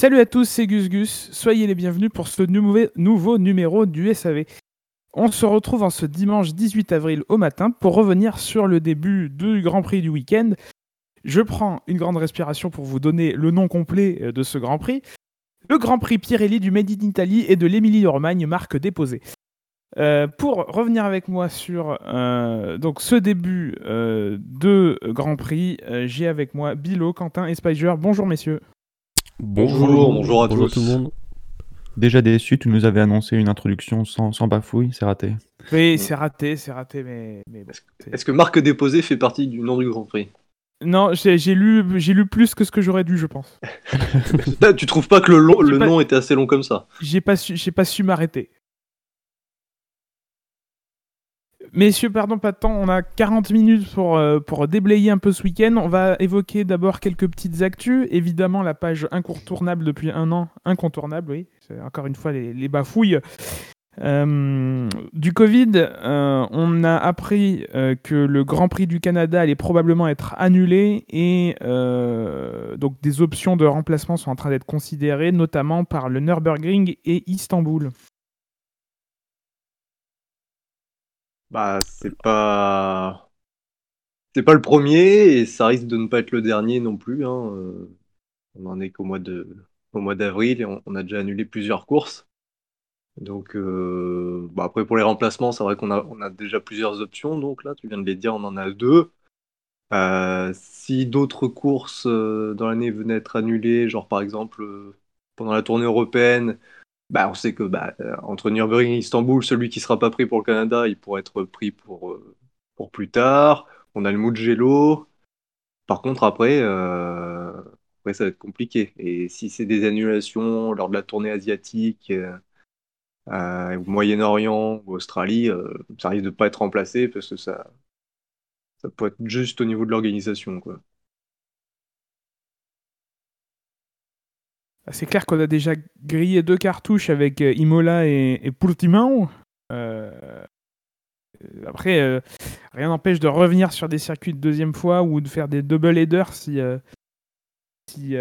Salut à tous, c'est Gus Gus. Soyez les bienvenus pour ce nouveau numéro du SAV. On se retrouve en ce dimanche 18 avril au matin pour revenir sur le début du Grand Prix du week-end. Je prends une grande respiration pour vous donner le nom complet euh, de ce Grand Prix. Le Grand Prix Pirelli du Made in Italy et de l'Émilie-Romagne, marque déposée. Euh, pour revenir avec moi sur euh, donc ce début de Grand Prix, j'ai avec moi Bilo, Quentin et Spiger. Bonjour messieurs. Bonjour, bonjour, à tout le monde. Déjà déçu, tu nous avais annoncé une introduction sans, sans bafouille, c'est raté. Oui, c'est raté, c'est raté, mais. Est-ce que marque déposée fait partie du nom du Grand Prix? Non, j'ai lu, lu plus que ce que j'aurais dû, je pense. tu trouves pas que le, le nom était assez long comme ça? J'ai pas su, pas su m'arrêter. Messieurs, pardon, pas de temps. On a 40 minutes pour, euh, pour déblayer un peu ce week-end. On va évoquer d'abord quelques petites actus. Évidemment, la page incontournable depuis un an. Incontournable, oui. Encore une fois les, bafouilles. Euh, du Covid, euh, on a appris que le Grand Prix du Canada allait probablement être annulé et donc des options de remplacement sont en train d'être considérées, notamment par le Nürburgring et Istanbul. Bah, c'est pas. C'est pas le premier et ça risque de ne pas être le dernier non plus. Hein. Euh, on en est qu'au mois de au mois d'avril et on, a déjà annulé plusieurs courses. Donc euh, bah, après pour les remplacements, c'est vrai qu'on a, on a déjà plusieurs options. Donc là, tu viens de les dire, on en a deux. Euh, si d'autres courses dans l'année venaient être annulées, genre par exemple pendant la tournée européenne, bah, on sait que bah, euh, entre Nürburgring et Istanbul, celui qui sera pas pris pour le Canada, il pourrait être pris pour, euh, pour plus tard. On a le Mugello. Par contre, après, euh, après, ça va être compliqué. Et si c'est des annulations lors de la tournée asiatique, au Moyen-Orient ou Australie, ça risque de pas être remplacé parce que ça, ça peut être juste au niveau de l'organisation. quoi. C'est clair qu'on a déjà grillé deux cartouches avec euh, Imola et, et. Euh, après, euh, rien n'empêche de revenir sur des circuits de deuxième fois ou de faire des double headers si, si,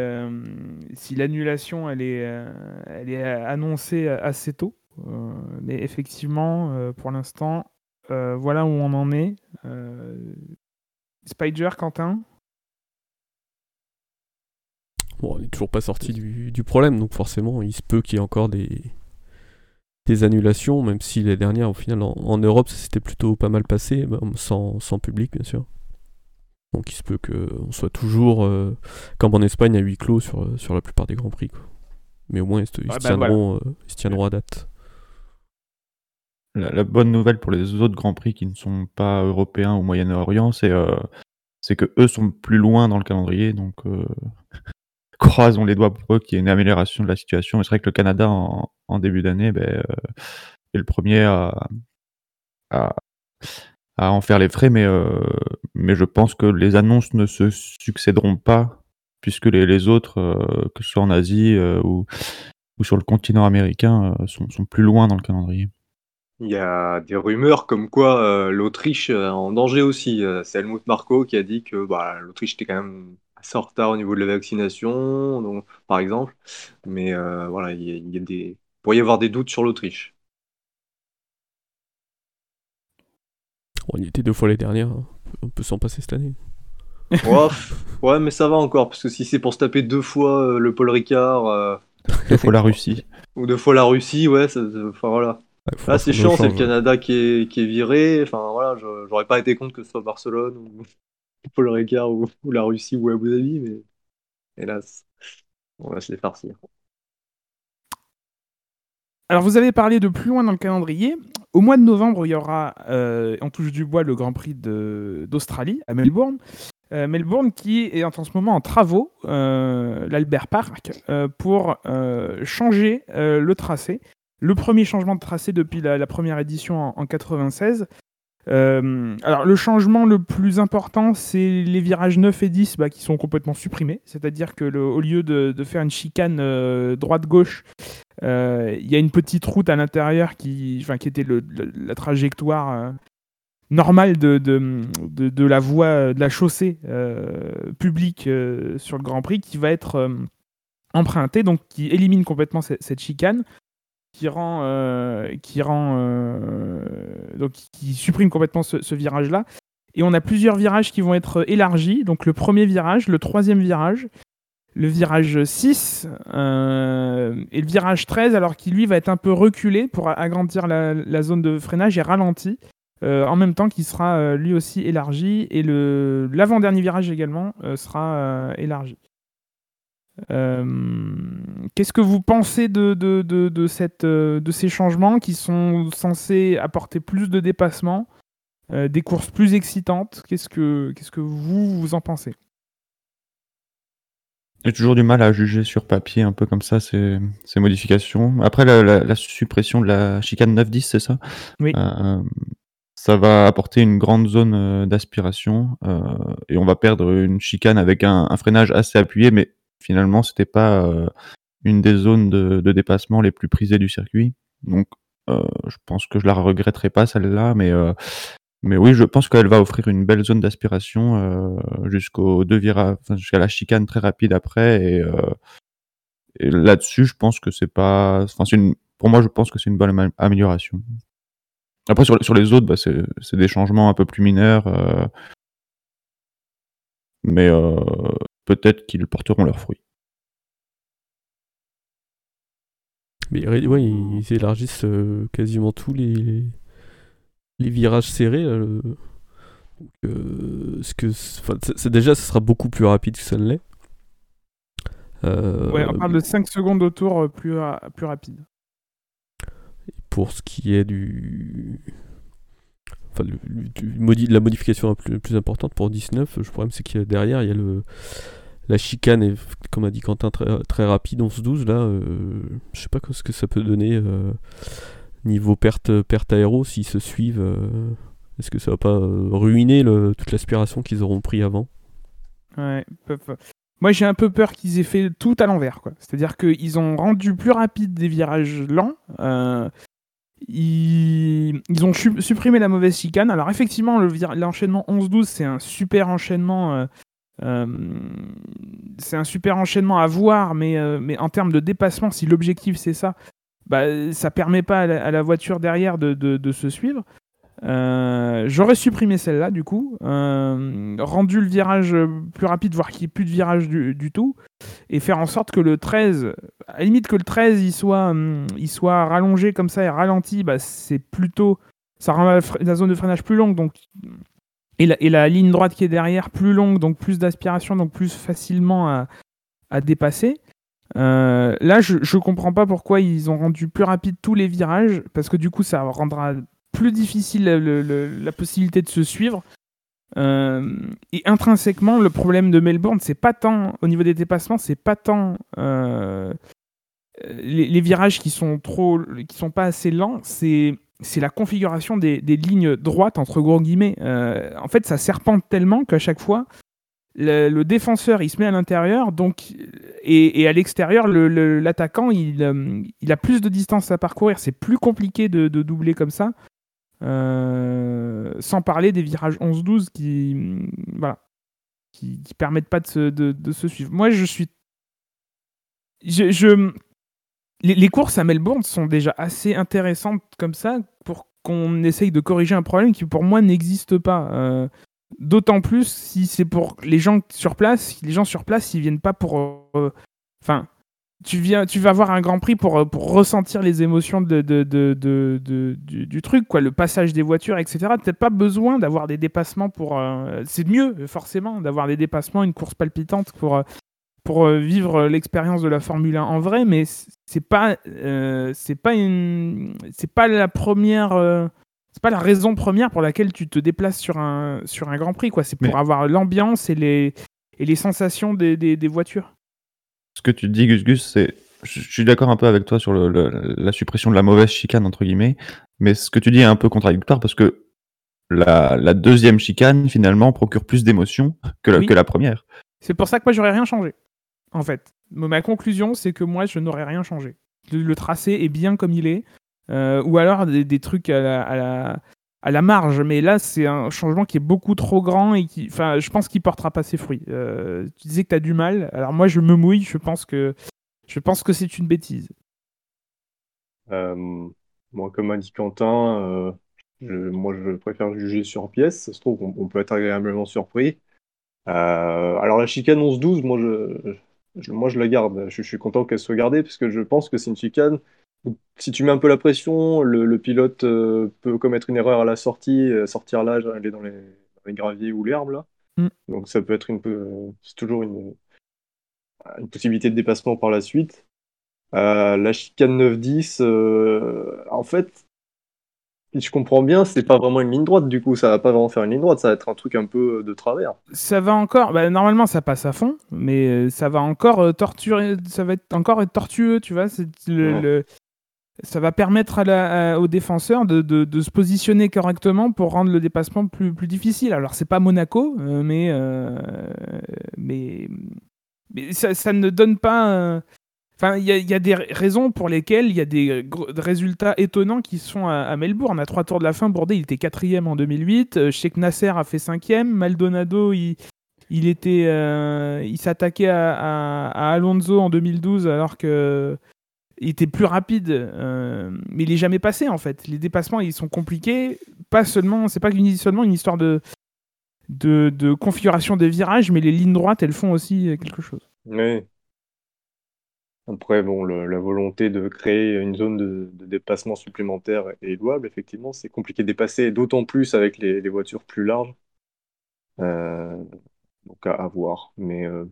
si l'annulation elle est, elle est annoncée assez tôt. mais effectivement, pour l'instant, voilà où on en est. Spider, Quentin? Bon, on n'est toujours pas sorti du, problème, donc forcément, il se peut qu'il y ait encore des, des annulations, même si les dernières, au final, en, Europe, ça s'était plutôt pas mal passé, sans, sans, public, bien sûr. Donc il se peut qu'on soit toujours, euh, comme en Espagne, à huis clos sur, sur la plupart des Grands Prix. Quoi. Mais au moins, ils, se, bah, tiendront, euh, ils se tiendront à date. La, bonne nouvelle pour les autres Grands Prix qui ne sont pas européens ou Moyen-Orient, c'est euh, c'est que eux sont plus loin dans le calendrier, donc croisons les doigts pour eux qu'il y ait une amélioration de la situation. c'est vrai que le Canada, en, début d'année, ben, euh, est le premier à, en faire les frais, mais, euh, mais je pense que les annonces ne se succéderont pas, puisque les, autres, euh, que ce soit en Asie ou, sur le continent américain, sont, plus loin dans le calendrier. Il y a des rumeurs comme quoi l'Autriche est en danger aussi. c'est Helmut Marko qui a dit que bah, l'Autriche était quand même assez en retard au niveau de la vaccination, donc, par exemple. Mais euh, voilà, il y, a, des... pourrait y avoir des doutes sur l'Autriche. On y était deux fois les dernières, hein. on peut s'en passer cette année. ouais, mais ça va encore, parce que si c'est pour se taper deux fois euh, le Paul Ricard. Euh, deux fois la Russie. Ou deux fois la Russie, ouais, ça, enfin voilà. Là, c'est chiant, c'est le Canada qui est, qui est viré. Enfin voilà, j'aurais pas été contre que ce soit Barcelone ou, Paul Ricard ou, la Russie ou Abu Dhabi, mais hélas, on va se les farcir. Alors vous avez parlé de plus loin dans le calendrier. Au mois de novembre, il y aura, euh, en touche du bois, le Grand Prix d'Australie à Melbourne. Euh, Melbourne qui est en ce moment en travaux, euh, l'Albert Park, pour changer le tracé. Le premier changement de tracé depuis la, première édition en, en 96. Euh, alors le changement le plus important, c'est les virages 9 et 10 bah, qui sont complètement supprimés. C'est-à-dire que au lieu de, faire une chicane euh, droite-gauche, euh, il y a une petite route à l'intérieur qui, qui était la trajectoire normale de, de, la voie, de la chaussée publique sur le Grand Prix qui va être emprunté, donc qui élimine complètement cette chicane, qui rend, qui rend, donc qui supprime complètement ce, virage-là. Et on a plusieurs virages qui vont être élargis. Donc le premier virage, le troisième virage, le virage 6 euh, et le virage 13, alors qui lui va être un peu reculé pour agrandir la, zone de freinage et ralenti, euh, en même temps qu'il sera euh, lui aussi élargi, et l'avant-dernier virage également sera élargi. Qu'est-ce que vous pensez de, de, de, cette, de ces changements qui sont censés apporter plus de dépassement, des courses plus excitantes? Qu'est-ce que, qu'est-ce que vous, vous en pensez? J'ai toujours du mal à juger sur papier un peu comme ça ces, ces modifications. Après, la, la, suppression de la chicane 9-10, c'est ça? Oui. Euh, ça va apporter une grande zone euh, d'aspiration euh, et on va perdre une chicane avec un, un freinage assez appuyé, mais finalement, c'était pas euh, une des zones de, de, dépassement les plus prisées du circuit. Donc, euh, je pense que je la regretterai pas celle-là, mais mais oui, je pense qu'elle va offrir une belle zone d'aspiration euh, jusqu'aux deux virages, enfin, jusqu'à la chicane très rapide après. Et, euh, et là-dessus, je pense que c'est pas, enfin, c'est une, pour moi, je pense que c'est une bonne amélioration. Après, sur, sur les autres, bah, c'est, c'est des changements un peu plus mineurs, euh, mais euh, peut-être qu'ils porteront leurs fruits. Mais ouais, ils élargissent euh, quasiment tous les les virages serrés. Euh, ce que, c'est déjà, ce sera beaucoup plus rapide que ça ne l'est. Euh, ouais, on parle de 5 secondes au tour euh, plus, plus rapide. Pour ce qui est du. Enfin, la modification la plus, plus, importante pour 19, le problème c'est qu'il y a derrière, il y a le, la chicane, et, comme a dit Quentin, très, rapide, 11-12. Là, euh, je sais pas ce que ça peut donner niveau perte, perte aéro, s'ils se suivent, euh, est-ce que ça va pas euh, ruiner toute l'aspiration qu'ils auront pris avant? Ouais, moi j'ai un peu peur qu'ils aient fait tout à l'envers. C'est-à-dire qu'ils ont rendu plus rapide des virages lents. Euh, ils... ils, ont supprimé la mauvaise chicane. Alors effectivement, l'enchaînement 11-12, c'est un super enchaînement. C'est un super enchaînement à voir, mais, mais en termes de dépassement, si l'objectif c'est ça, bah, ça permet pas à la, voiture derrière de, se suivre. Euh, j'aurais supprimé celle-là du coup, euh, rendu le virage plus rapide, voire qu'il n'y ait plus de virage du, tout, et faire en sorte que le 13, à la limite que le 13 il soit, il soit rallongé comme ça et ralenti, bah, c'est plutôt. Ça rend la, zone de freinage plus longue, donc, et, la, ligne droite qui est derrière plus longue, donc plus d'aspiration, donc plus facilement à, dépasser. Euh, là, je, je comprends pas pourquoi ils ont rendu plus rapide tous les virages, parce que du coup, ça rendra plus difficile la possibilité de se suivre. Euh, et intrinsèquement, le problème de Melbourne, c'est pas tant au niveau des dépassements, c'est pas tant euh, les, virages qui sont trop, qui sont pas assez lents, c'est c'est la configuration des, lignes droites entre gros guillemets. en fait, ça serpente tellement qu'à chaque fois, le, défenseur il se met à l'intérieur donc et, à l'extérieur l'attaquant il, euh, il, a plus de distance à parcourir c'est plus compliqué de, doubler comme ça euh, sans parler des virages 11-12 qui voilà qui, permettent pas de se, suivre moi je suis Les, courses à Melbourne sont déjà assez intéressantes comme ça pour qu'on essaye de corriger un problème qui pour moi n'existe pas euh, D'autant plus si c'est pour les gens sur place. Les gens sur place, ils viennent pas pour. Euh, enfin, tu viens, tu vas avoir un Grand Prix pour, euh, ressentir les émotions de, du, truc, quoi, le passage des voitures, etc. Peut-être pas besoin d'avoir des dépassements pour. C'est mieux, forcément, d'avoir des dépassements, une course palpitante pour, pour vivre l'expérience de la Formule 1 en vrai, mais c'est pas, c'est pas une, c'est pas la première c'est pas la raison première pour laquelle tu te déplaces sur un, sur un Grand Prix, quoi. C'est pour avoir l'ambiance et les, et les sensations des, des, voitures. Ce que tu dis, Gus Gus, c'est. Je suis d'accord un peu avec toi sur le, la suppression de la mauvaise chicane, entre guillemets. Mais ce que tu dis est un peu contradictoire parce que la, la deuxième chicane, finalement, procure plus d'émotions que, la, que la première. C'est pour ça que moi, j'aurais rien changé. En fait. Ma conclusion, c'est que moi, je n'aurais rien changé. le, tracé est bien comme il est. Euh, ou alors des, trucs à la, marge. Mais là, c'est un changement qui est beaucoup trop grand et qui, enfin, je pense qu'il portera pas ses fruits. Euh, tu disais que tu as du mal. Alors moi, je me mouille. Je pense que Je pense que c'est une bêtise. Euh, moi, comme a dit Quentin, euh, je- moi je préfère juger sur pièce. Ça se trouve, on, peut être agréablement surpris. Alors la chicane 11-12, moi je, je- moi je la garde. Je, je suis content qu'elle soit gardée parce que je pense que c'est une chicane. Si tu mets un peu la pression, le, le pilote euh, peut commettre une erreur à la sortie, euh, sortir là, aller dans les, dans les graviers ou l'herbe là. Mm. Donc ça peut être une, c'est toujours une, une possibilité de dépassement par la suite. Euh, la chicane 9-10, euh, en fait, si je comprends bien, c'est pas vraiment une ligne droite, du coup, ça va pas vraiment faire une ligne droite, ça va être un truc un peu de travers. Ça va encore. bah, normalement, ça passe à fond, mais euh, ça va encore euh, torturer. Ça va être encore être tortueux, tu vois. C'est le, Ouais. le- Ça va permettre à la- à- aux défenseurs de, de- de se positionner correctement pour rendre le dépassement plus, plus difficile. Alors, c'est pas Monaco, euh, mais, euh, mais, mais ça, ça ne donne pas. Euh, Enfin, il y, a- des raisons pour lesquelles il y a des gros- résultats étonnants qui sont à, à Melbourne. À trois tours de la fin, Bourdais, il était quatrième en 2008. Euh, Sheikh Nasser a fait cinquième. Maldonado, il, il était, euh, il s'attaquait à, Alonso en 2012 alors que il était plus rapide, euh, mais il est jamais passé en fait. Les dépassements, ils sont compliqués. Pas seulement, c'est pas une- seulement une histoire de, de, de configuration des virages, mais les lignes droites, elles font aussi euh, quelque chose. Mais après, bon, le- la volonté de créer une zone de, de dépassement supplémentaire est louable, effectivement. C'est compliqué de dépasser, d'autant plus avec les, les voitures plus larges. Euh, donc à, à voir. Mais euh,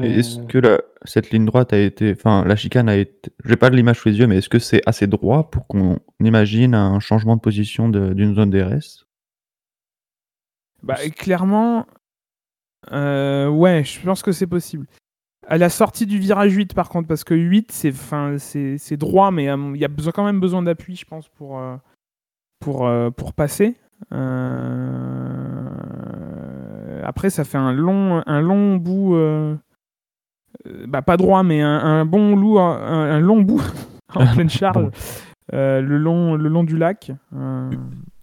Et Est-ce euh, que la- cette ligne droite a été, enfin, la chicane a été, j'ai pas de l'image sous les yeux, mais est-ce que c'est assez droit pour qu'on imagine un changement de position de- d'une zone DRS Bah, clairement, euh, ouais, je pense que c'est possible. À la sortie du virage 8, par contre, parce que 8, c'est fin, c'est c'est droit, mais euh, il y a besoin, quand même besoin d'appui, je pense, pour, euh, pour, euh, pour passer. Euh, Après, ça fait un long, un long bout, bah, pas droit, mais un, un bon loup, un, un long bout en pleine charge, euh, le, long, le long du lac. Euh,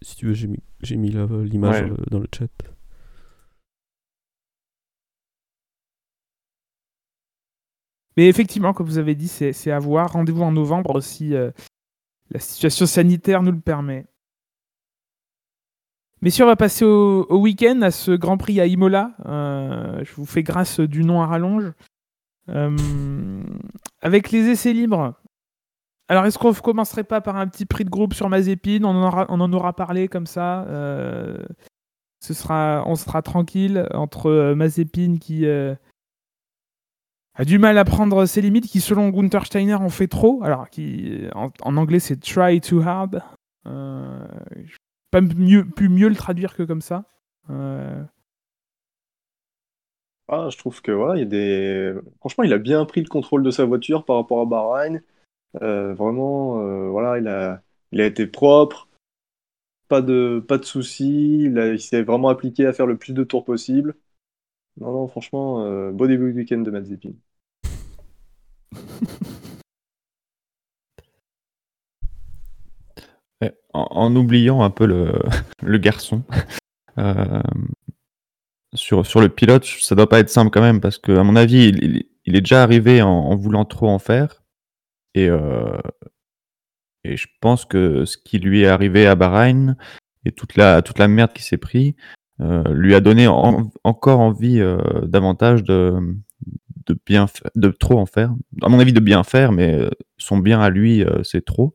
Si tu veux, j'ai mis, j'ai mis la- l'image Ouais. dans le chat. Mais effectivement, comme vous avez dit, c'est à voir. Rendez-vous en novembre si euh, la situation sanitaire nous le permet. Messieurs, on va passer au, week-end à ce Grand Prix à Imola. Euh, je vous fais grâce du nom à rallonge. Euh, avec les essais libres. Alors, est-ce qu'on ne commencerait pas par un petit prix de groupe sur Mazepin on en, aura, on en aura parlé comme ça. ce sera, on sera tranquille entre Mazepin qui, a du mal à prendre ses limites, qui selon Gunther Steiner en fait trop. Alors, qui, en, anglais c'est try too hard. Euh, je pas mieux, pu mieux le traduire que comme ça. Euh, ah, je trouve que voilà, il y a des. Franchement, il a bien pris le contrôle de sa voiture par rapport à Bahreïn. Euh, vraiment, euh, voilà, il a, il a été propre, pas de, pas de soucis. Il s'est vraiment appliqué à faire le plus de tours possible. Non, non, franchement, euh, beau début de week-end de. Ouais, en, oubliant un peu le, garçon. Euh, sur, le pilote, ça doit pas être simple quand même, parce que à mon avis, il, est déjà arrivé en, voulant trop en faire. Et, euh, et je pense que ce qui lui est arrivé à Bahreïn et toute la, toute la merde qui s'est pris lui a donné en- encore envie euh, davantage de, bien de trop en faire. À mon avis, de bien faire, mais euh, son bien à lui, euh, c'est trop.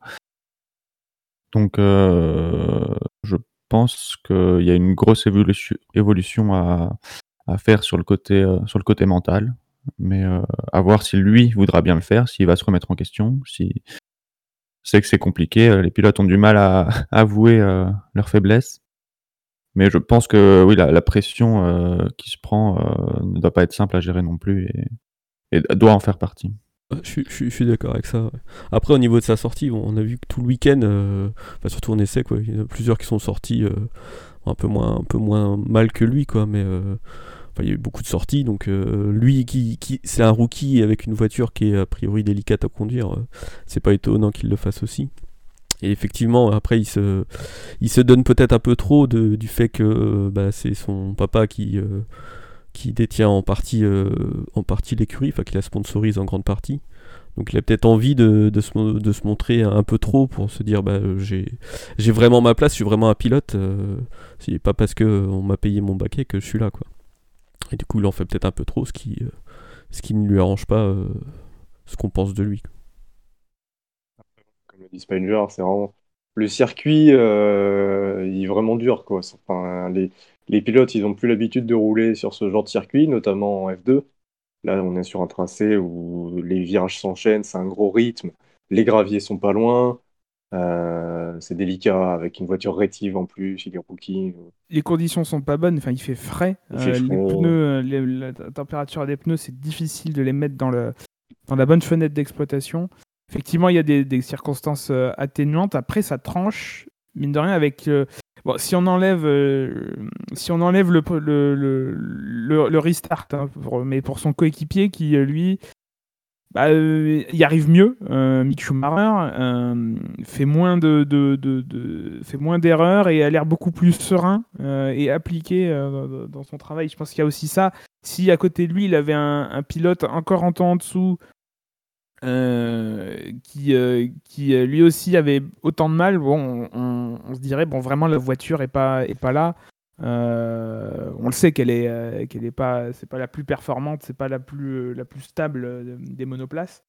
Donc, euh, je pense qu'il y a une grosse évolution, à, faire sur le côté, euh, mental. Mais euh, à voir si lui voudra bien le faire, s'il va se remettre en question. Si... C'est que c'est compliqué. euh, Les pilotes ont du mal à, à avouer euh, leurs faiblesses. Mais je pense que oui, la, pression euh, qui se prend euh, ne doit pas être simple à gérer non plus et, doit en faire partie. Je suis, d'accord avec ça. Après, au niveau de sa sortie, on a vu que tout le week-end, euh, enfin, surtout en essai, quoi, il y en a plusieurs qui sont sortis un, peu moins, un peu moins mal que lui, quoi, mais il y a eu beaucoup de sorties. Donc, lui, qui, qui, c'est un rookie avec une voiture qui est a priori délicate à conduire, c'est pas étonnant qu'il le fasse aussi. Et effectivement, après, il se, il se donne peut-être un peu trop du fait que euh, bah, c'est son papa qui, euh, qui détient en partie, en partie l'écurie, enfin qui la sponsorise en grande partie. Donc il a peut-être envie de, de, se, montrer un peu trop pour se dire bah, j'ai vraiment ma place, je suis vraiment un pilote. c'est pas parce qu'on m'a payé mon baquet que je suis là. quoi. Et du coup il en fait peut-être un peu trop, ce qui, ce qui ne lui arrange pas ce qu'on pense de lui. C'est vraiment le circuit, euh, il est vraiment dur. Quoi. Enfin, les, les pilotes, ils n'ont plus l'habitude de rouler sur ce genre de circuit, notamment en F2. Là, on est sur un tracé où les virages s'enchaînent, c'est un gros rythme, les graviers sont pas loin, euh, c'est délicat avec une voiture rétive en plus, il est rookie. Les conditions sont pas bonnes, enfin il fait frais. Euh, les pneus, la température des pneus, c'est difficile de les mettre dans, le, dans la bonne fenêtre d'exploitation. Effectivement, il y a des, circonstances euh, atténuantes. Après, ça tranche, mine de rien, avec. Euh, bon, si on enlève, euh, si on enlève le, le, le, restart, hein, mais pour son coéquipier qui, lui, bah, arrive mieux. Mick Schumacher fait moins d'erreurs et a l'air beaucoup plus serein et appliqué dans son travail. Je pense qu'il y a aussi ça. Si à côté de lui, il avait un, un pilote encore en temps en dessous euh, qui, euh, qui euh, lui aussi avait autant de mal, bon, on, se dirait bon vraiment la voiture est pas est pas là. on le sait qu'elle est qu'elle est pas c'est pas la plus performante, c'est pas la plus la plus stable des monoplaces.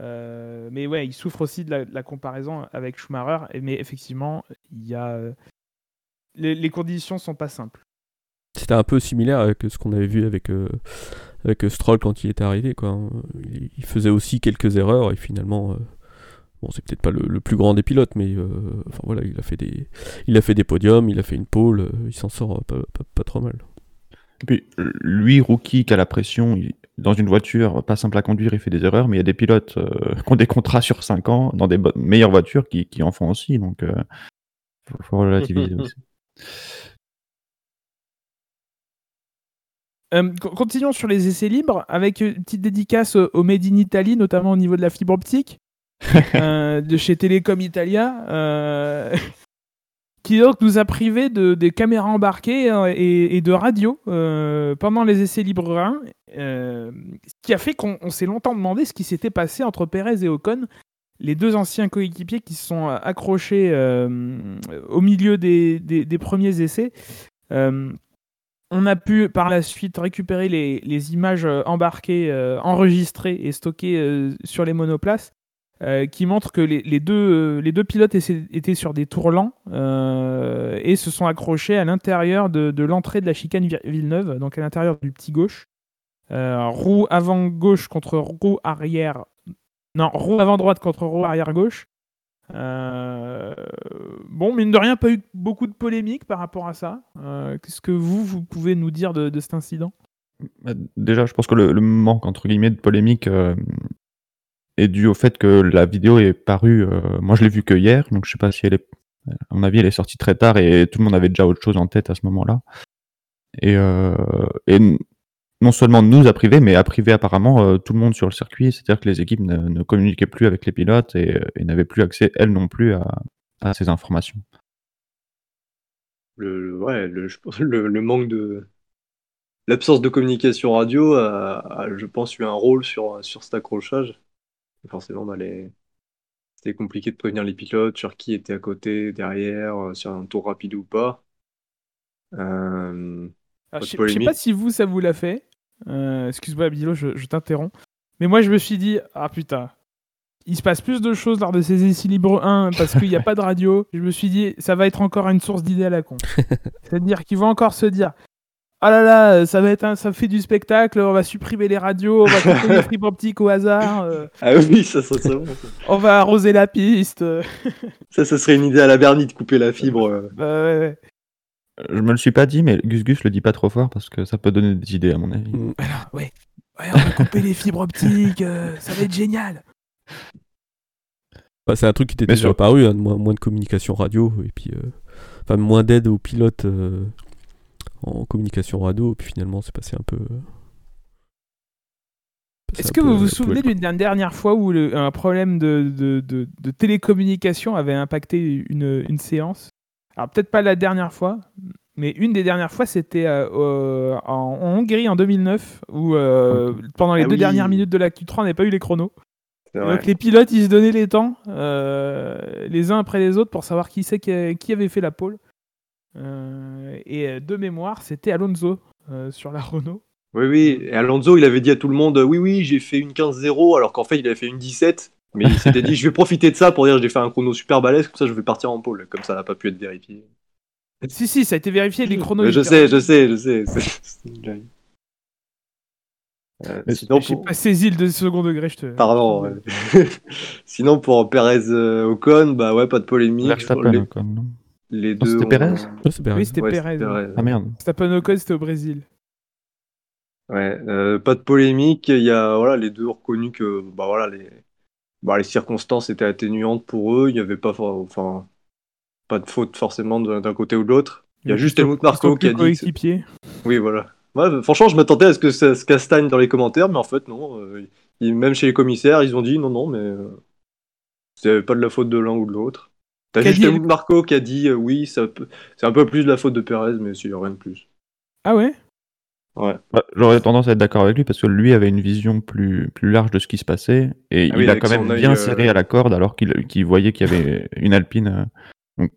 mais ouais, il souffre aussi de la, comparaison avec Schumacher. Mais effectivement, il y a les, les conditions sont pas simples. C'était un peu similaire avec ce qu'on avait vu avec avec Stroll quand il était arrivé. Quoi. Il, faisait aussi quelques erreurs et finalement, euh, bon, c'est peut-être pas le, plus grand des pilotes, mais euh, enfin, voilà, il a, fait des, il a fait des podiums, il a fait une pole, euh, il s'en sort pas, pas, trop mal. Et puis, lui, rookie, qui a la pression, dans une voiture pas simple à conduire, il fait des erreurs, mais il y a des pilotes qui ont des contrats sur 5 ans dans des meilleures voitures qui, qui, en font aussi, donc il faut, relativiser aussi. Euh, continuons sur les essais libres avec une petite dédicace au Made in Italy, notamment au niveau de la fibre optique, euh, de chez Telecom Italia, euh, qui donc nous a privé de, des caméras embarquées et, de radio pendant les essais libres 1, ce qui a fait qu'on s'est longtemps demandé ce qui s'était passé entre Perez et Ocon, les deux anciens coéquipiers qui se sont accrochés au milieu des, des premiers essais. On a pu par la suite récupérer les, images euh, embarquées, euh, enregistrées et stockées euh, sur les monoplaces, qui montrent que les, deux, pilotes étaient sur des tours lents et se sont accrochés à l'intérieur de, l'entrée de la chicane Villeneuve, donc à l'intérieur du petit gauche. roue avant gauche contre roue arrière. Non, roue avant droite contre roue arrière gauche. Euh, bon, mine de rien, pas eu beaucoup de polémiques par rapport à ça. Euh, qu'est-ce que vous, vous pouvez nous dire de, cet incident? Bah, Déjà, je pense que le, manque, entre guillemets, de polémique euh, est dû au fait que la vidéo est parue. moi, je l'ai vue que hier, donc je sais pas si elle est. À mon avis, elle est sortie très tard et tout le monde avait déjà autre chose en tête à ce moment-là. Et, et non seulement nous a privé, mais a privé apparemment euh, tout le monde sur le circuit. C'est-à-dire que les équipes ne, communiquaient plus avec les pilotes et, euh, n'avaient plus accès, elles non plus, à, ces informations. Le, ouais, le, le, manque de. L'absence de communication radio a, je pense, eu un rôle sur, sur cet accrochage. forcément, bah, c'était compliqué de prévenir les pilotes sur qui était à côté, derrière, euh, sur un tour rapide ou pas. Je ne sais pas si vous, ça vous l'a fait. Euh, excuse-moi, Bilo, je, t'interromps. Mais moi, je me suis dit, ah putain, il se passe plus de choses lors de ces essais libres 1 parce qu'il n'y a pas de radio. Je me suis dit, ça va être encore une source d'idées à la con. C'est-à-dire qu'ils vont encore se dire, ah là là, ça va être ça fait du spectacle, on va supprimer les radios, on va couper les fibres optiques au hasard. Euh. ah oui, ça, ça serait bon. On va arroser la piste. ça, ça serait une idée à la Bernie de couper la fibre. Bah ouais, ouais. Je me le suis pas dit, mais Gus Gus le dit pas trop fort parce que ça peut donner des idées à mon avis. Mm. Alors, ouais. ouais on va couper les fibres optiques, euh, ça va être génial. Bah, c'est un truc qui était déjà apparu, hein, moins, de communication radio et puis euh, enfin, moins d'aide aux pilotes euh, en communication radio. Et puis finalement, c'est passé un peu. Est-ce que vous vous souvenez d'une dernière fois où un problème de, de, de, télécommunication avait impacté une, une séance? Alors peut-être pas la dernière fois, Mais une des dernières fois, c'était euh, euh, en, en Hongrie en 2009, où euh, pendant les Ah deux oui. dernières minutes de la Q3, on n'avait pas eu les chronos. Donc les pilotes, ils se donnaient les temps, euh, les uns après les autres, pour savoir qui c'est qui, qui avait fait la pole. Et de mémoire, c'était Alonso sur la Renault. Oui, oui. Et Alonso, il avait dit à tout le monde Oui, oui, j'ai fait une 15-0, alors qu'en fait, il avait fait une 17. Mais il s'était dit Je vais profiter de ça pour dire J'ai fait un chrono super balèze, comme ça, je vais partir en pôle. Comme ça n'a pas pu être vérifié. Si, si, ça a été vérifié, les chronos. Je sais, je sais, je sais. Euh, sinon, J'ai pour- pas saisi le second degré, je te. Pardon. ouais. sinon, pour Perez euh, Ocon, bah ouais, pas de polémique. Verstappen, les, Ocon, non les deux. c'était Perez. Oui, c'était Ouais, Perez. c'était Perez. Ah merde. Verstappen Ocon, c'était au Brésil. Ouais, euh, pas de polémique. Il y a voilà, les deux ont reconnu que bah, voilà, les, bah, les circonstances étaient atténuantes pour eux. Il n'y avait pas, enfin, pas de faute forcément d'un côté ou de l'autre. Il y a juste Helmut Marko qui a dit. Oui, voilà. Ouais, bah, franchement, je m'attendais à ce que ça se castagne dans les commentaires, mais en fait, non. euh, ils- même chez les commissaires, ils ont dit non, non, mais euh, c'est pas de la faute de l'un ou de l'autre. T'as juste dit- Helmut Marko qui a dit euh, oui, ça peut- c'est un peu plus de la faute de Perez, mais c'est rien de plus. Ah ouais? Ouais. Bah, J'aurais tendance à être d'accord avec lui parce que lui avait une vision plus, plus large de ce qui se passait et Ah il oui, a quand même bien euh, serré à la corde alors qu'il qu'il voyait qu'il y avait une Alpine. euh, donc,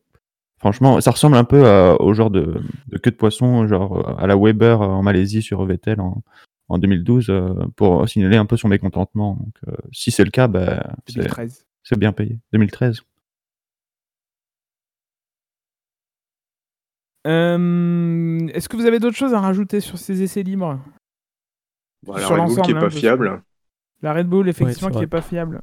franchement, ça ressemble un peu à- au genre de, de queue de poisson, genre euh, à la Weber en Malaisie sur Vettel en, en 2012 euh, pour signaler un peu son mécontentement. Donc, si c'est le cas, bah, c'est 2013. c'est bien payé. 2013. Euh, Est-ce que vous avez d'autres choses à rajouter sur ces essais libres Voilà, Sur Red Bull qui l'ensemble, est hein, pas fiable. La Red Bull, effectivement, qui est pas fiable.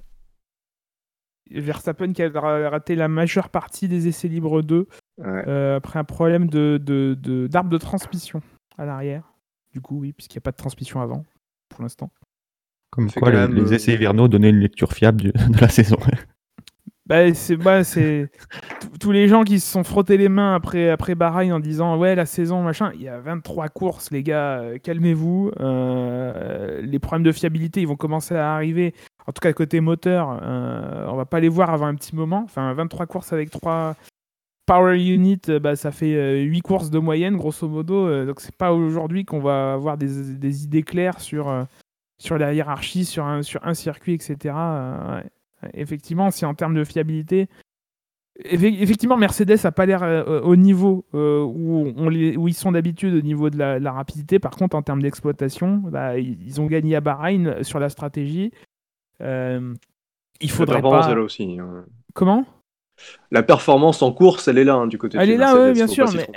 Verstappen qui a ra- raté la majeure partie des essais libres 2 Ouais. euh, après un problème de de- de- d'arbre de, transmission à l'arrière. Du coup, oui, puisqu'il n'y a pas de transmission avant, pour l'instant. Comme quoi, les, même, les euh, essais hivernaux donnaient une lecture fiable du- de la saison. Bah, c'est bah, c'est tous- les gens qui se sont frottés les mains après après en disant ouais la saison machin il y a 23 courses les gars euh, calmez-vous Euh, les problèmes de fiabilité ils vont commencer à arriver en tout cas côté moteur euh, on va pas les voir avant un petit moment enfin 23 courses avec 3 power units euh, bah, ça fait euh, 8 courses de moyenne grosso modo donc c'est pas aujourd'hui qu'on va avoir des, des idées claires sur la hiérarchie sur un circuit etc. Effectivement, si en termes de fiabilité, effectivement, Mercedes a pas l'air euh, au niveau euh, où, on les, où ils sont d'habitude au niveau de la, la rapidité. Par contre, en termes d'exploitation, bah, ils ont gagné à Bahreïn sur la stratégie. Euh, il La faudrait performance, pas. elle aussi. hein. Comment? La performance en course, elle est là hein, du côté de Elle est là, ouais, bien sûr, mais-.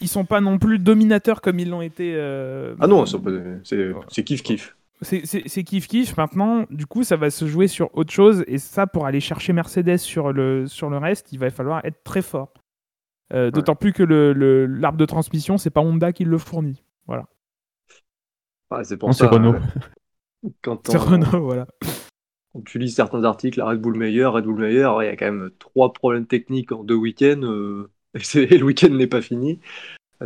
Ils sont pas non plus dominateurs comme ils l'ont été. euh, Ah non, c'est kiff kiff. C'est kiff kiff. Maintenant, du coup, ça va se jouer sur autre chose. Et ça, pour aller chercher Mercedes sur le, sur le reste, il va falloir être très fort. Euh, D'autant plus que le- le- l'arbre de transmission, c'est pas Honda qui le fournit. Ah, c'est pour Non, c'est. Renault. euh, Quand C'est on- Renault, voilà. quand tu lis certains articles, la Red Bull meilleur, Red Bull meilleur, il y a quand même trois problèmes techniques en deux week-ends. euh, et, le week-end n'est pas fini.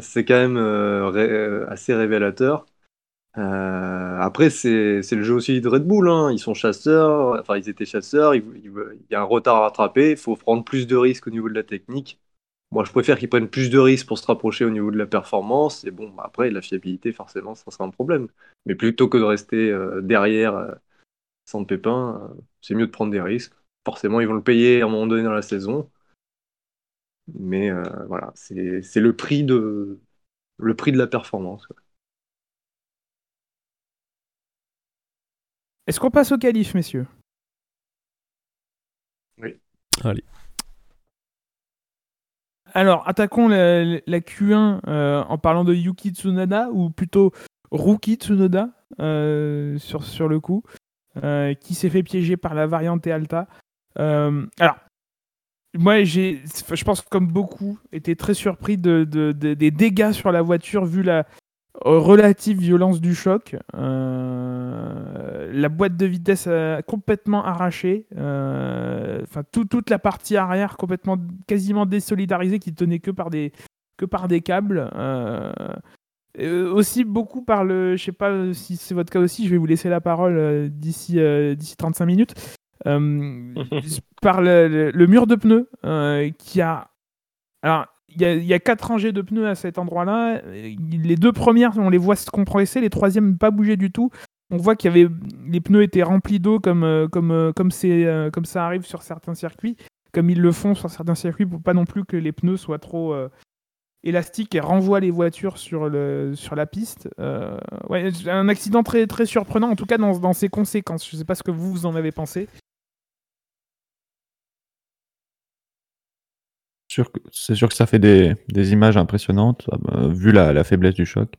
C'est quand même ré- assez révélateur. Euh, après, c'est le jeu aussi de Red Bull. hein. Ils sont chasseurs, enfin, ils étaient chasseurs. Il y a un retard à rattraper. Il faut prendre plus de risques au niveau de la technique. Moi, je préfère qu'ils prennent plus de risques pour se rapprocher au niveau de la performance. Et bon, bah, après, la fiabilité, forcément, ça sera un problème. Mais plutôt que de rester euh, derrière euh, sans pépin, euh, c'est mieux de prendre des risques. Forcément, ils vont le payer à un moment donné dans la saison. Mais voilà, c'est c'est le prix de le prix de la performance. Est-ce qu'on passe au qualif, messieurs? Allez. Alors, attaquons la, la Q1 euh, en parlant de Yuki Tsunoda, ou plutôt Ruki Tsunoda, euh, sur, sur le coup, euh, qui s'est fait piéger par la variante Alta. Euh, alors, moi, j'ai, je pense que comme beaucoup, été très surpris de, de- de- des dégâts sur la voiture vu la relative violence du choc. Euh, la boîte de vitesse a complètement arrachée. Euh, Enfin, tout- toute la partie arrière complètement, quasiment désolidarisée, qui tenait que par des, que par des câbles. Euh, euh, aussi beaucoup par le, je sais pas si c'est votre cas aussi, je vais vous laisser la parole euh, d'ici euh, d'ici 35 minutes. Euh, par le, le- le mur de pneus euh, qui a alors y, a- il y a quatre rangées de pneus à cet endroit-là. Les deux premières, on les voit se compresser, les troisièmes pas bouger du tout. On voit qu'il y avait les pneus étaient remplis d'eau comme euh, comme euh, comme c'est euh, comme ça arrive sur certains circuits, comme ils le font sur certains circuits pour pas non plus que les pneus soient trop élastiques et renvoient les voitures sur le sur la piste. Un accident très très surprenant en tout cas dans, dans ses conséquences. Je sais pas ce que vous vous en avez pensé. C'est sûr que ça fait des, images impressionnantes, euh, vu la, la faiblesse du choc.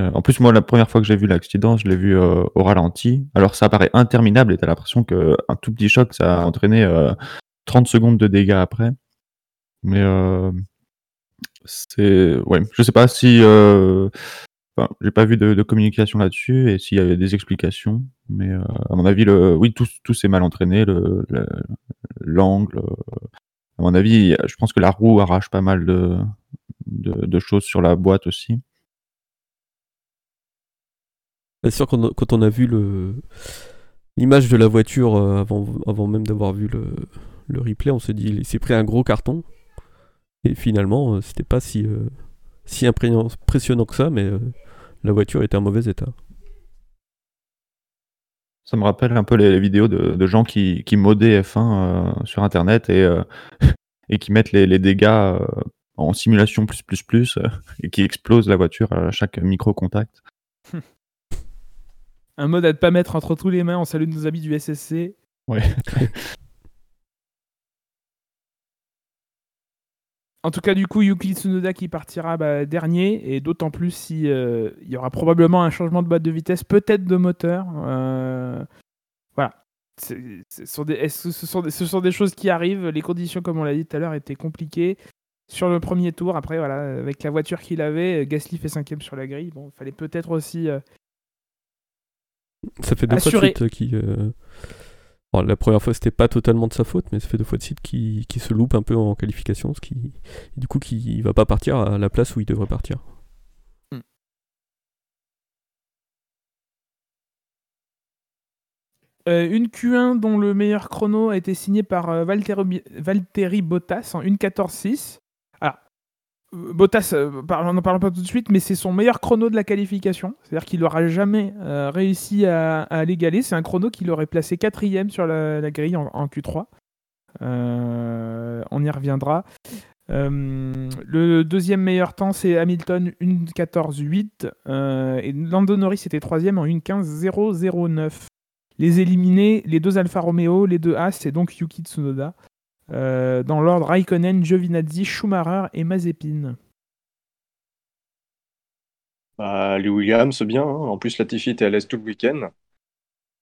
Euh, en plus, moi, la première fois que j'ai vu l'accident, je l'ai vu euh, au ralenti. Alors, ça paraît interminable et t'as l'impression qu'un tout petit choc, ça a entraîné euh, 30 secondes de dégâts après. Mais c'est. Ouais, je sais pas si. Enfin, j'ai pas vu de, communication là-dessus et s'il y avait des explications. Mais à mon avis, oui, tout, tout s'est mal entraîné. le- le- L'angle. À mon avis, je pense que la roue arrache pas mal de, choses sur la boîte aussi. C'est sûr quand on, a- quand on a vu l'image de la voiture euh, avant, même d'avoir vu le, replay, on s'est dit il s'est pris un gros carton. Et finalement, euh, c'était pas si, euh, impressionnant que ça, mais la voiture était en mauvais état. Ça me rappelle un peu les, les vidéos de, de gens qui, qui modaient F1 euh, sur Internet et, euh, et qui mettent les, les dégâts euh, en simulation plus plus plus et qui explosent la voiture à chaque micro-contact. Un mode à ne pas mettre entre tous les mains. On salue nos amis du SSC. Ouais. En tout cas, du coup, Yuki Tsunoda qui partira bah, dernier, et d'autant plus si euh, il y aura probablement un changement de boîte de vitesse, peut-être de moteur. Euh, voilà. Ce sont, des, ce, sont des, ce sont des choses qui arrivent. Les conditions, comme on l'a dit tout à l'heure, étaient compliquées. Sur le premier tour, après, voilà, avec la voiture qu'il avait, Gasly fait cinquième sur la grille. Bon, il fallait peut-être aussi. euh, Ça fait deux fois de suite qui. Alors, la première fois, c'était pas totalement de sa faute, mais ça fait deux fois de suite qui, qui se loupe un peu en qualification, ce qui, du coup, qui va pas partir à la place où il devrait partir. Euh, une Q1 dont le meilleur chrono a été signé par euh, Valtteri, Valtteri Bottas en 1.14.6. Euh, Bottas, euh, on n'en parle pas tout de suite, mais c'est son meilleur chrono de la qualification. C'est-à-dire qu'il n'aura jamais euh, réussi à, à l'égaler. C'est un chrono qu'il aurait placé quatrième sur la, grille en, en Q3. Euh, on y reviendra. Euh, le deuxième meilleur temps, c'est Hamilton 1.14.8. Euh, et Lando Norris était troisième en 1.15.009 les éliminés, les deux Alfa Romeo, les deux As, c'est donc Yuki Tsunoda. Euh, dans l'ordre, Raikkonen, Giovinazzi, Schumacher et Mazepin. Bah, les Williams, bien. hein. En plus, Latifi était à l'aise tout le week-end.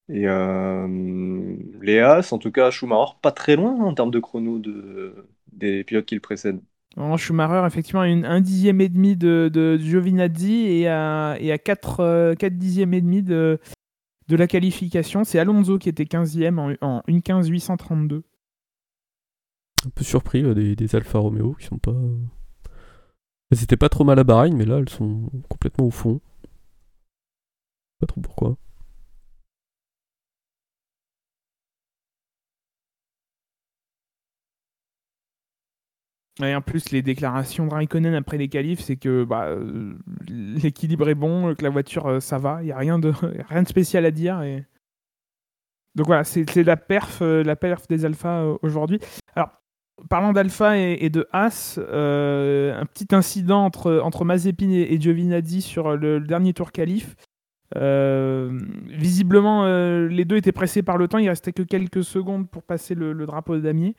Et euh, les As, en tout cas, Schumacher, pas très loin hein, en termes de chrono de, des pilotes qui le précèdent. En Schumacher, effectivement, une, un dixième et demi de, de Giovinazzi et à, et à 4, euh, quatre dixièmes et demi de, de la qualification. C'est Alonso qui était 15e en, en 1.15.832. Un peu surpris des, des Alfa Romeo qui sont pas. Elles étaient pas trop mal à Bahreïn, mais là, elles sont complètement au fond. Pas trop pourquoi. Et en plus, les déclarations de Raikkonen après les qualifs, c'est que bah, euh, l'équilibre est bon, que la voiture, euh, ça va, il n'y a rien de, rien de spécial à dire. Et... Donc voilà, c'est la perf, euh, la perf des Alpha euh, aujourd'hui. Alors, parlant d'Alpha et, de As, euh, un petit incident entre, entre Mazepin et, Giovinazzi sur le, dernier tour qualif. Euh, visiblement, euh, les deux étaient pressés par le temps, il restait que quelques secondes pour passer le, drapeau de damier.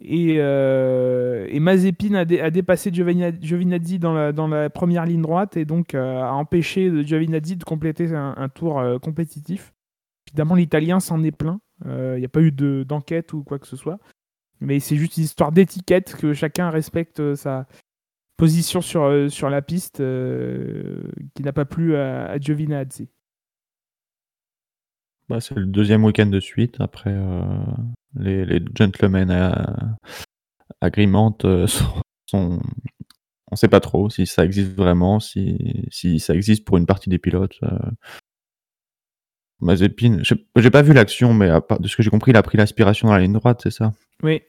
Et, euh, a, dé- a dépassé Giovina- Giovinazzi dans la, première ligne droite et donc a empêché Giovinazzi de compléter un, tour compétitif. Évidemment, l'Italien s'en est plein. Il n'y a pas eu de- d'enquête ou quoi que ce soit. Mais c'est juste une histoire d'étiquette que chacun respecte euh, sa position sur, euh, sur la piste euh, qui n'a pas plu à, à Giovinazzi. Bah, c'est le deuxième week-end de suite. Après, les, gentlemen à- sont- On sait pas trop si ça existe vraiment, si, si ça existe pour une partie des pilotes. euh. Mazepin, j'ai pas vu l'action, mais de ce que j'ai compris, il a pris l'aspiration dans la ligne droite, c'est ça? Oui.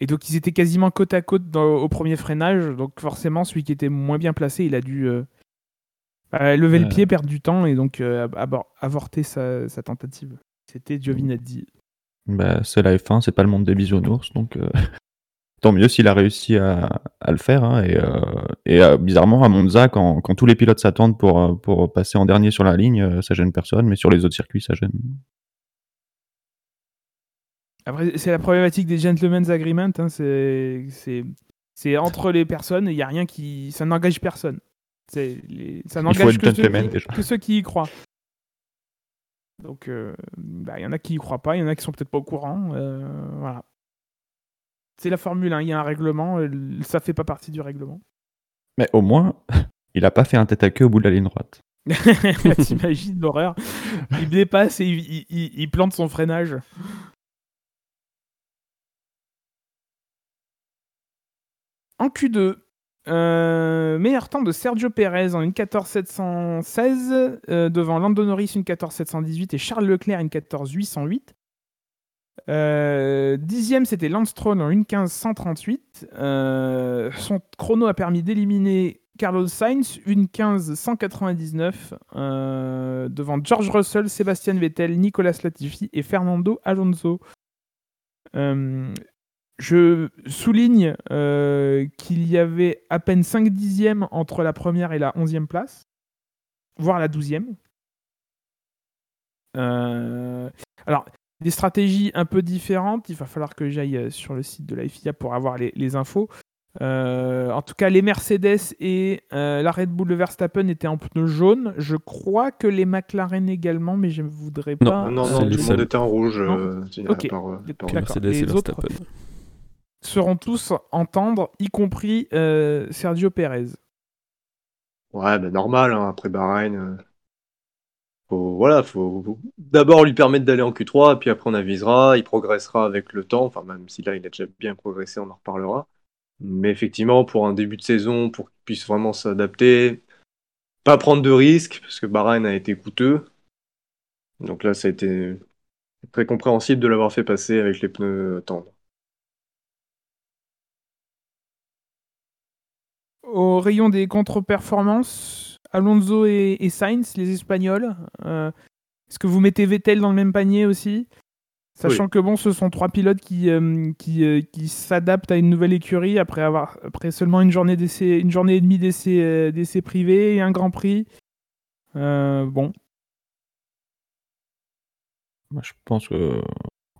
Et donc ils étaient quasiment côte à côte dans- au premier freinage. Donc forcément, celui qui était moins bien placé, il a dû euh, bah, lever le pied, perdre du temps et donc euh, abor- avorter sa, sa tentative. C'était Giovinazzi. Bah, c'est la F1, c'est pas le monde des bisounours, donc euh, tant mieux s'il a réussi à, à le faire. hein, et et, bizarrement, à Monza, quand, quand tous les pilotes s'attendent pour, pour passer en dernier sur la ligne, ça gêne personne, mais sur les autres circuits, ça gêne. Après, c'est la problématique des gentlemen's agreement. hein, c'est, entre les personnes, il y a rien qui, ça n'engage personne. Les- ça n'engage que, ceux qui- déjà. que ceux qui y croient. Donc, euh, bah, il y en a qui y croient pas, il y en a qui sont peut-être pas au courant. euh, voilà. C'est la Formule 1, il y a un règlement, euh, ça fait pas partie du règlement. Mais au moins, il a pas fait un tête à queue au bout de la ligne droite. T'imagines l'horreur Il dépasse et il, il- il- il plante son freinage. En Q2, euh, meilleur temps de Sergio Perez en une 14.716 euh, devant Lando Norris une 14.718 et Charles Leclerc une 14.808. Euh, dixième, c'était Lance Stroll en une 15.138. Euh, son chrono a permis d'éliminer Carlos Sainz, une 15.199 euh, devant George Russell, Sébastien Vettel, Nicolas Latifi et Fernando Alonso. Je souligne euh, qu'il y avait à peine 5 dixièmes entre la première et la 11e place, voire la 12e. Euh, alors, des stratégies un peu différentes. Il va falloir que j'aille euh, sur le site de la FIA pour avoir les, les infos. Euh, en tout cas, les Mercedes et euh, la Red Bull de Verstappen étaient en pneus jaunes. Je crois que les McLaren également, mais je ne voudrais Non, pas. non, non, les tout le monde était en rouge. Non. euh, à Ok. part, euh, à part- D'accord. Mercedes Les et autres- Verstappen. Seront tous entendre, y compris euh, Sergio Perez. Ouais, bah, normal, hein, après Bahreïn. euh, Faut, voilà, faut d'abord lui permettre d'aller en Q3, puis après on avisera, il progressera avec le temps, enfin même si là il a déjà bien progressé, on en reparlera. Mais effectivement, pour un début de saison, pour qu'il puisse vraiment s'adapter, pas prendre de risques, parce que Bahreïn a été coûteux. Donc là, ça a été très compréhensible de l'avoir fait passer avec les pneus tendres. Au rayon des contre-performances, Alonso et, et Sainz, les Espagnols. euh, Est-ce que vous mettez Vettel dans le même panier aussi? Sachant que bon, ce sont trois pilotes qui, euh, qui, euh, qui s'adaptent à une nouvelle écurie après, avoir, après seulement une journée, une journée et demie d'essai euh, d'essai privé et un Grand Prix. Bon, Moi, je pense que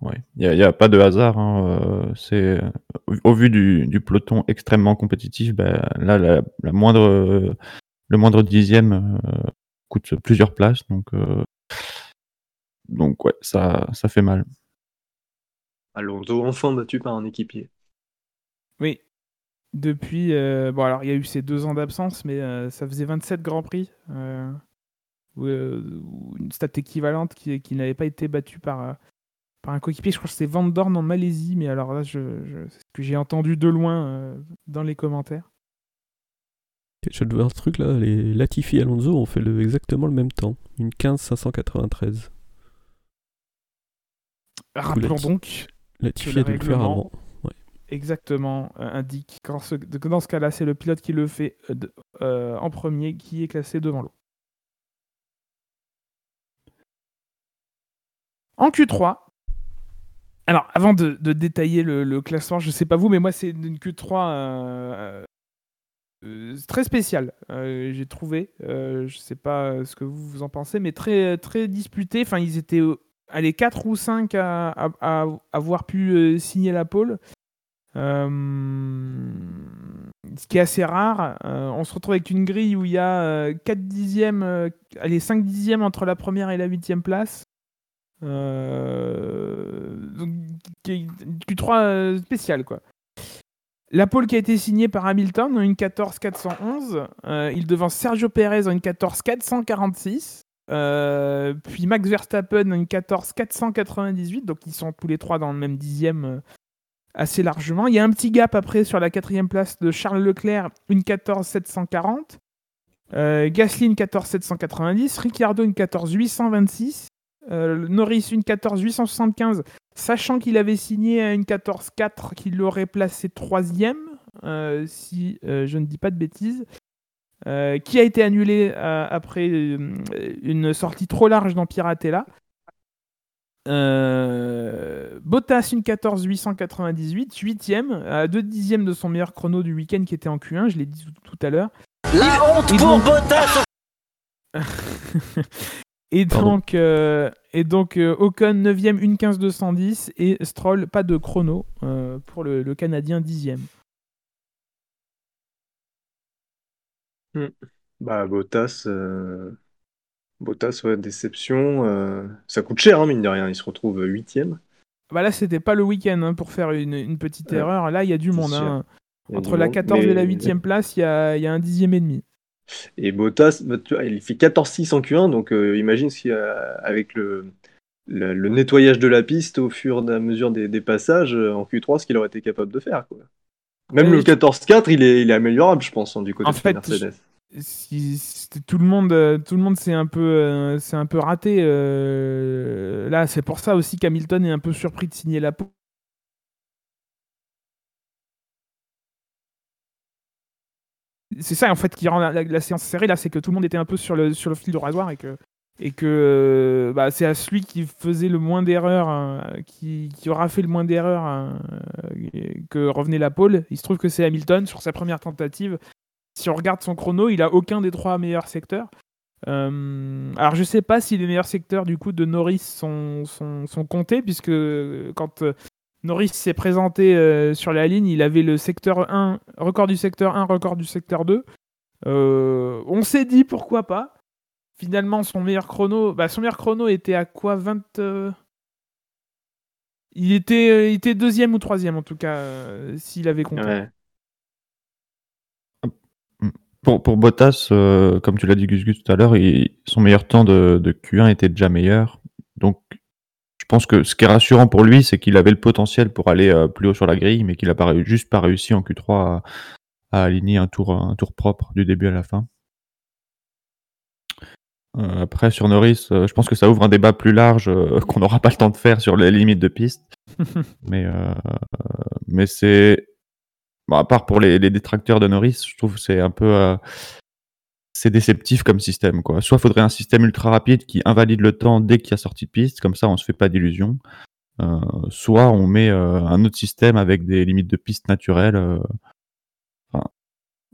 ouais, il n'y a, il y a pas de hasard. hein, euh, c'est au, au vu du, du peloton extrêmement compétitif, ben, là, la, la moindre, euh, le moindre dixième euh, coûte plusieurs places, donc euh, donc ouais, ça, ça fait mal. Alonso, enfin battu par un équipier. oui. Depuis, euh, bon alors il y a eu ces deux ans d'absence, mais euh, ça faisait 27 Grands Prix. euh, ou, euh, une stat équivalente qui, qui n'avait pas été battue par, euh, par un coéquipier. Je crois que c'était Van Dorn en Malaisie, mais alors là, je, je- c'est ce que j'ai entendu de loin euh, dans les commentaires. Je de voir ce truc là, les Latifi et Alonso ont fait le, exactement le même temps, une 15 593. Rappelons donc Latifi a dû le faire avant. exactement euh, indique que dans ce cas-là, c'est le pilote qui le fait euh, en premier qui est classé devant l'autre. En Q3, alors avant de, détailler le, classement, je sais pas vous, mais moi c'est une Q3 euh, euh, très spéciale. euh, J'ai trouvé, je sais pas ce que vous, vous en pensez, mais très très disputé. Enfin, ils étaient allez 4 ou 5 à, avoir pu signer la pole. Ce qui est assez rare. On se retrouve avec une grille où il y a euh, 4 dixièmes, allez, 5 dixièmes entre la première et la huitième place. Une Q3 euh, spéciale, quoi. La pole qui a été signée par Hamilton en une 14-411. Euh, il devance Sergio Perez en une 14-446. Euh, puis Max Verstappen en une 14-498. Donc ils sont tous les trois dans le même dixième assez largement. Il y a un petit gap après sur la quatrième place de Charles Leclerc, une 14-740. Euh, Gasly une 14-790. Ricciardo une 14-826. Euh, Norris une 14 875. Sachant qu'il avait signé à une 14-4 qui l'aurait placé troisième, euh, si euh, je ne dis pas de bêtises, euh, qui a été annulé euh, après une sortie trop large dans Piratella. Bottas une 14 898, 8ème, à 2 dixièmes de son meilleur chrono du week-end qui était en Q1, je l'ai dit tout, tout à l'heure. La honte pour Bottas et Pardon. donc, euh, et donc euh, Ocon 9ème, une 15 210 et Stroll pas de chrono euh, pour le, le Canadien 10ème. Bah, Bottas, euh, Bottas, ouais, déception. euh, Ça coûte cher, hein, mine de rien. Il se retrouve huitième. Bah là, c'était pas le week-end hein, pour faire une, une petite Ouais, erreur. Là, il y a du monde. hein. Entre du la monde, 14 et la mais- 8ème place, il y a, il y a un dixième et demi. Et Bottas, bah, il fait 14-6 en Q1, donc euh, imagine si euh, avec le, le, le nettoyage de la piste au fur et à mesure des, des passages euh, en Q3, ce qu'il aurait été capable de faire. Quoi. Même Euh, le je- 14-4, il est, il est améliorable, je pense, hein, du côté En de fait, Mercedes. Si- si- tout le monde, euh, tout le monde s'est un peu, euh, s'est un peu raté. euh, là, c'est pour ça aussi qu'Hamilton est un peu surpris de signer la peau. C'est ça en fait qui rend la, séance serrée là, c'est que tout le monde était un peu sur le, fil du rasoir et que, et que euh, bah, c'est à celui qui faisait le moins d'erreurs, hein, qui, aura fait le moins d'erreurs hein, euh, que revenait la pole. Il se trouve que c'est Hamilton sur sa première tentative si on regarde son chrono, il a aucun des trois meilleurs secteurs. Euh, alors je sais pas si les meilleurs secteurs du coup de Norris sont, comptés, puisque quand Norris s'est présenté euh, sur la ligne, il avait le secteur 1, record du secteur 1, record du secteur 2. Euh, on s'est dit pourquoi pas. Finalement, son meilleur chrono, bah, était à quoi 20 euh, il, était, deuxième ou troisième en tout cas, s'il avait compté. Ouais. Pour, Bottas, comme tu l'as dit Gus Gus tout à l'heure, son meilleur temps de, de Q1 était déjà meilleur. Donc, pense que ce qui est rassurant pour lui, c'est qu'il avait le potentiel pour aller euh, plus haut sur la grille, mais qu'il a pas, réu- juste pas réussi en Q3 à, à aligner un tour, un tour propre du début à la fin. Euh, après, sur Norris, euh, je pense que ça ouvre un débat plus large qu'on n'aura pas le temps de faire sur les limites de piste. mais mais c'est bon, à part pour les, les détracteurs de Norris, je trouve que c'est un peu c'est déceptif comme système quoi. Soit faudrait un système ultra rapide qui invalide le temps dès qu'il y a sortie de piste, comme ça on se fait pas d'illusions. Euh, soit on met euh, un autre système avec des limites de piste naturelles. euh.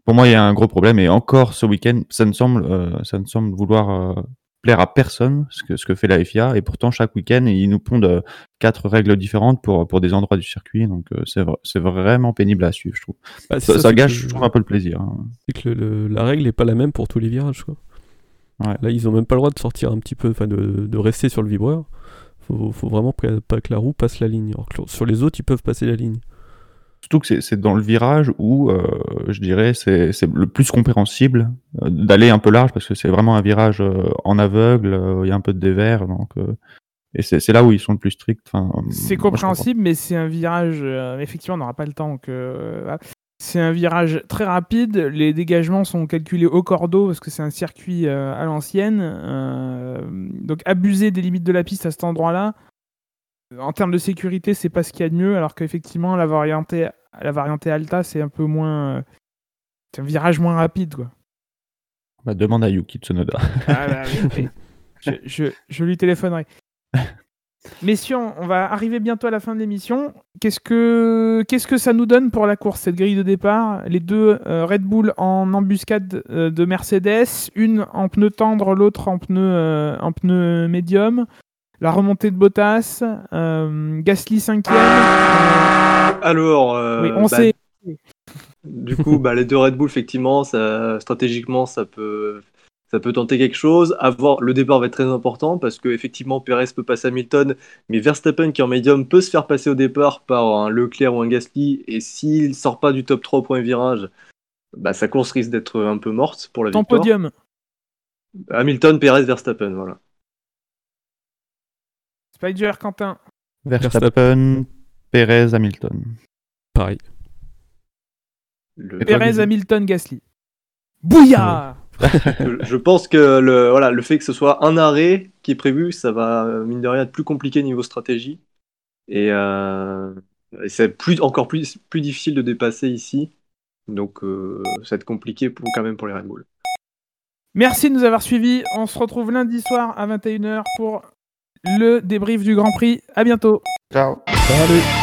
Pour moi, il y a un gros problème et encore ce week-end, ça ne semble, ça ne semble vouloir plaire à personne ce que, ce que fait la FIA et pourtant chaque week-end ils nous pondent euh, quatre règles différentes pour, pour des endroits du circuit donc euh, c'est c'est vraiment pénible à suivre je trouve. Bah, Ça, ça, ça c'est gâche que- je trouve un peu le plaisir. hein. C'est que le- le- la règle n'est pas la même pour tous les virages. Quoi. Ouais. Là, ils ont même pas le droit de sortir un petit peu, enfin de, de rester sur le vibreur. Faut, faut vraiment pas pas que la roue passe la ligne. Alors que sur les autres, ils peuvent passer la ligne. Surtout que c'est- dans le virage où, euh, je dirais, c'est le plus compréhensible euh, d'aller un peu large parce que c'est vraiment un virage euh, en aveugle, il y a un peu de dévers, donc et c'est là où ils sont le plus stricts. C'est compréhensible, mais c'est un virage. effectivement, on n'aura pas le temps. Que. C'est un virage très rapide. Les dégagements sont calculés au cordeau parce que c'est un circuit à l'ancienne. Donc, abuser des limites de la piste à cet endroit-là, en termes de sécurité, c'est pas ce qu'il y a de mieux. Alors qu'effectivement, la variante, la variante Alta, c'est un peu moins. c'est un virage moins rapide, quoi. Bah, demande à Yuki Tsunoda. Ah bah oui, oui. je, je, je lui téléphonerai. Messieurs, on va arriver bientôt à la fin de l'émission. Qu'est-ce que, qu'est-ce que ça nous donne pour la course, cette grille de départ? Les deux euh, Red Bull en embuscade euh, de Mercedes, une en pneu tendre, l'autre en pneu, euh, en pneu médium. La remontée de Bottas, euh, Gasly 5 Alors, euh, Oui, on bah, sait. Du coup, bah, les deux Red Bull, effectivement, ça, stratégiquement, ça peut, ça peut tenter quelque chose. Avoir le départ va être très important parce que effectivement, Perez peut passer Hamilton, mais Verstappen qui est en médium peut se faire passer au départ par un Leclerc ou un Gasly. Et s'il sort pas du top 3 au point virage, bah, sa course risque d'être un peu morte pour la Ton victoire. podium. Hamilton, Perez, Verstappen, voilà. Spider, Quentin. Verstappen, Perez, Hamilton. Pareil. Le- Perez, Hamilton, Gasly. Bouillard je, pense que le, voilà, le fait que ce soit un arrêt qui est prévu, ça va, euh, mine de rien, être plus compliqué niveau stratégie. Et, euh, et c'est plus, encore plus, plus difficile de dépasser ici. Donc euh, ça va être compliqué pour, quand même pour les Red Bull. Merci de nous avoir suivis. On se retrouve lundi soir à 21h pour le débrief du Grand Prix. À bientôt. Ciao. Salut